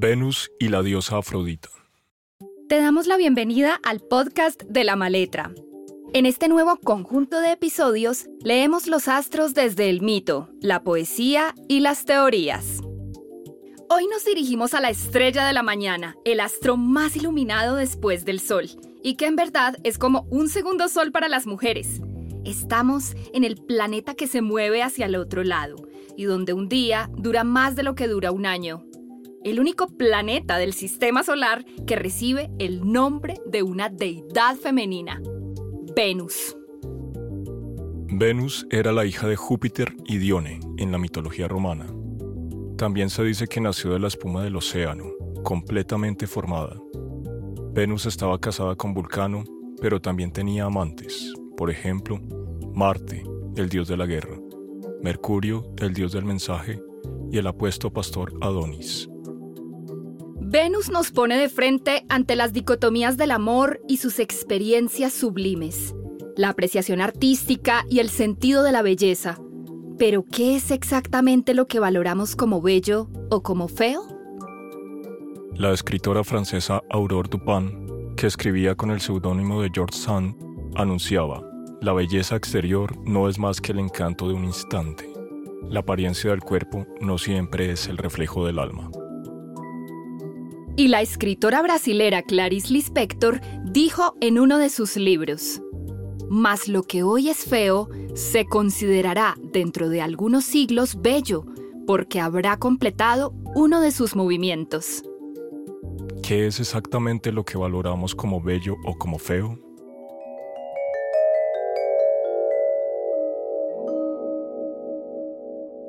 Venus y la diosa Afrodita. Te damos la bienvenida al podcast de la maletra. En este nuevo conjunto de episodios leemos los astros desde el mito, la poesía y las teorías. Hoy nos dirigimos a la estrella de la mañana, el astro más iluminado después del sol, y que en verdad es como un segundo sol para las mujeres. Estamos en el planeta que se mueve hacia el otro lado, y donde un día dura más de lo que dura un año, el único planeta del sistema solar que recibe el nombre de una deidad femenina, Venus. Venus era la hija de Júpiter y Dione en la mitología romana. También se dice que nació de la espuma del océano, completamente formada. Venus estaba casada con Vulcano, pero también tenía amantes, por ejemplo, Marte, el dios de la guerra, Mercurio, el dios del mensaje, y el apuesto pastor Adonis. Venus nos pone de frente ante las dicotomías del amor y sus experiencias sublimes, la apreciación artística y el sentido de la belleza. Pero, ¿qué es exactamente lo que valoramos como bello o como feo? La escritora francesa Aurore Dupin, que escribía con el seudónimo de George Sand, anunciaba, la belleza exterior no es más que el encanto de un instante. La apariencia del cuerpo no siempre es el reflejo del alma. Y la escritora brasilera Clarice Lispector dijo en uno de sus libros, Mas lo que hoy es feo se considerará dentro de algunos siglos bello, porque habrá completado uno de sus movimientos. ¿Qué es exactamente lo que valoramos como bello o como feo?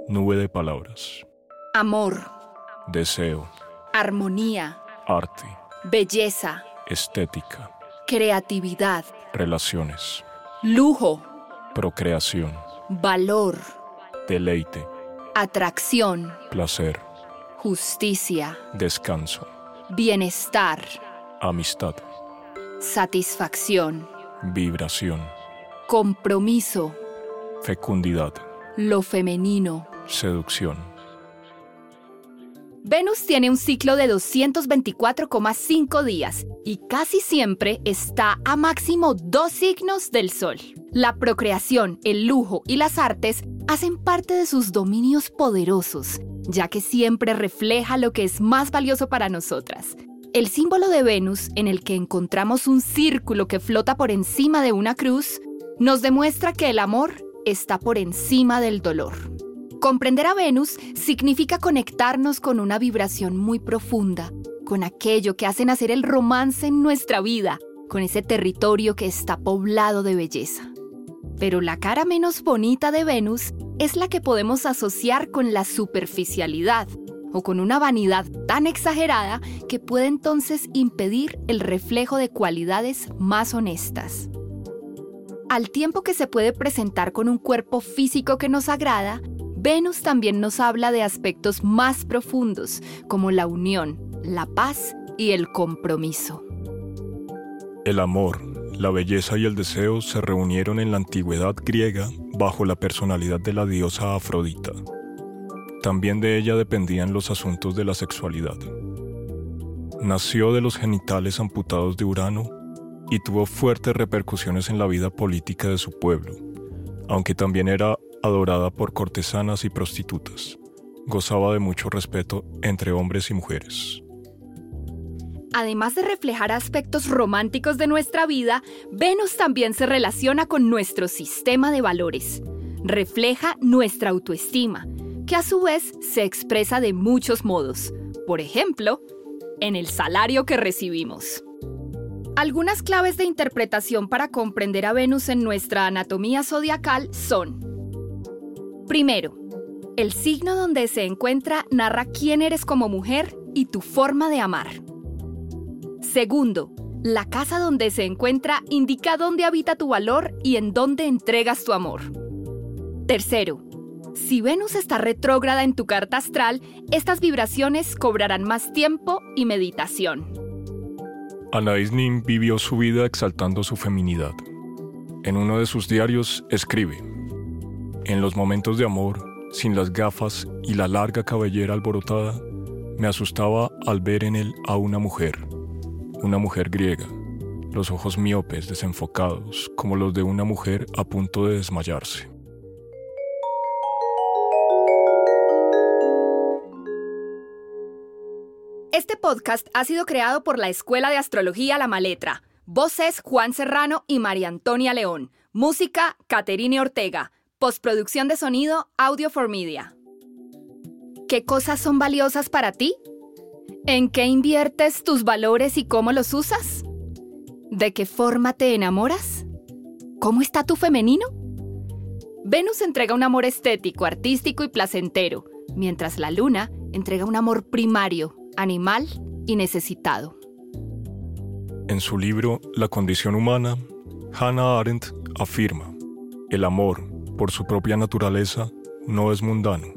Nube de palabras. Amor. Deseo. Armonía arte, belleza, estética, creatividad, relaciones, lujo, procreación, valor, deleite, atracción, placer, justicia, descanso, bienestar, amistad, satisfacción, vibración, compromiso, fecundidad, lo femenino, seducción. Venus tiene un ciclo de 224,5 días y casi siempre está a máximo dos signos del Sol. La procreación, el lujo y las artes hacen parte de sus dominios poderosos, ya que siempre refleja lo que es más valioso para nosotras. El símbolo de Venus, en el que encontramos un círculo que flota por encima de una cruz, nos demuestra que el amor está por encima del dolor. Comprender a Venus significa conectarnos con una vibración muy profunda, con aquello que hace nacer el romance en nuestra vida, con ese territorio que está poblado de belleza. Pero la cara menos bonita de Venus es la que podemos asociar con la superficialidad o con una vanidad tan exagerada que puede entonces impedir el reflejo de cualidades más honestas. Al tiempo que se puede presentar con un cuerpo físico que nos agrada, Venus también nos habla de aspectos más profundos, como la unión, la paz y el compromiso. El amor, la belleza y el deseo se reunieron en la antigüedad griega bajo la personalidad de la diosa Afrodita. También de ella dependían los asuntos de la sexualidad. Nació de los genitales amputados de Urano y tuvo fuertes repercusiones en la vida política de su pueblo, aunque también era adorada por cortesanas y prostitutas. Gozaba de mucho respeto entre hombres y mujeres. Además de reflejar aspectos románticos de nuestra vida, Venus también se relaciona con nuestro sistema de valores. Refleja nuestra autoestima, que a su vez se expresa de muchos modos. Por ejemplo, en el salario que recibimos. Algunas claves de interpretación para comprender a Venus en nuestra anatomía zodiacal son Primero, el signo donde se encuentra narra quién eres como mujer y tu forma de amar. Segundo, la casa donde se encuentra indica dónde habita tu valor y en dónde entregas tu amor. Tercero, si Venus está retrógrada en tu carta astral, estas vibraciones cobrarán más tiempo y meditación. Anais Nin vivió su vida exaltando su feminidad. En uno de sus diarios escribe, en los momentos de amor, sin las gafas y la larga cabellera alborotada, Me asustaba al ver en él a una mujer, una mujer griega, los ojos miopes desenfocados como los de una mujer a punto de desmayarse. Este podcast ha sido creado por la Escuela de Astrología La Maletra. Voces Juan Serrano y María Antonia León. Música Caterine Ortega. Postproducción de sonido Audio for Media. ¿Qué cosas son valiosas para ti? ¿En qué inviertes tus valores y cómo los usas? ¿De qué forma te enamoras? ¿Cómo está tu femenino? Venus entrega un amor estético, artístico y placentero, mientras la luna entrega un amor primario, animal y necesitado. En su libro La condición humana, Hannah Arendt afirma, el amor, por su propia naturaleza, no es mundano,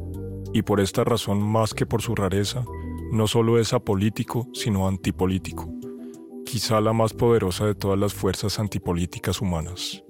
y por esta razón más que por su rareza, no solo es apolítico, sino antipolítico, quizá la más poderosa de todas las fuerzas antipolíticas humanas.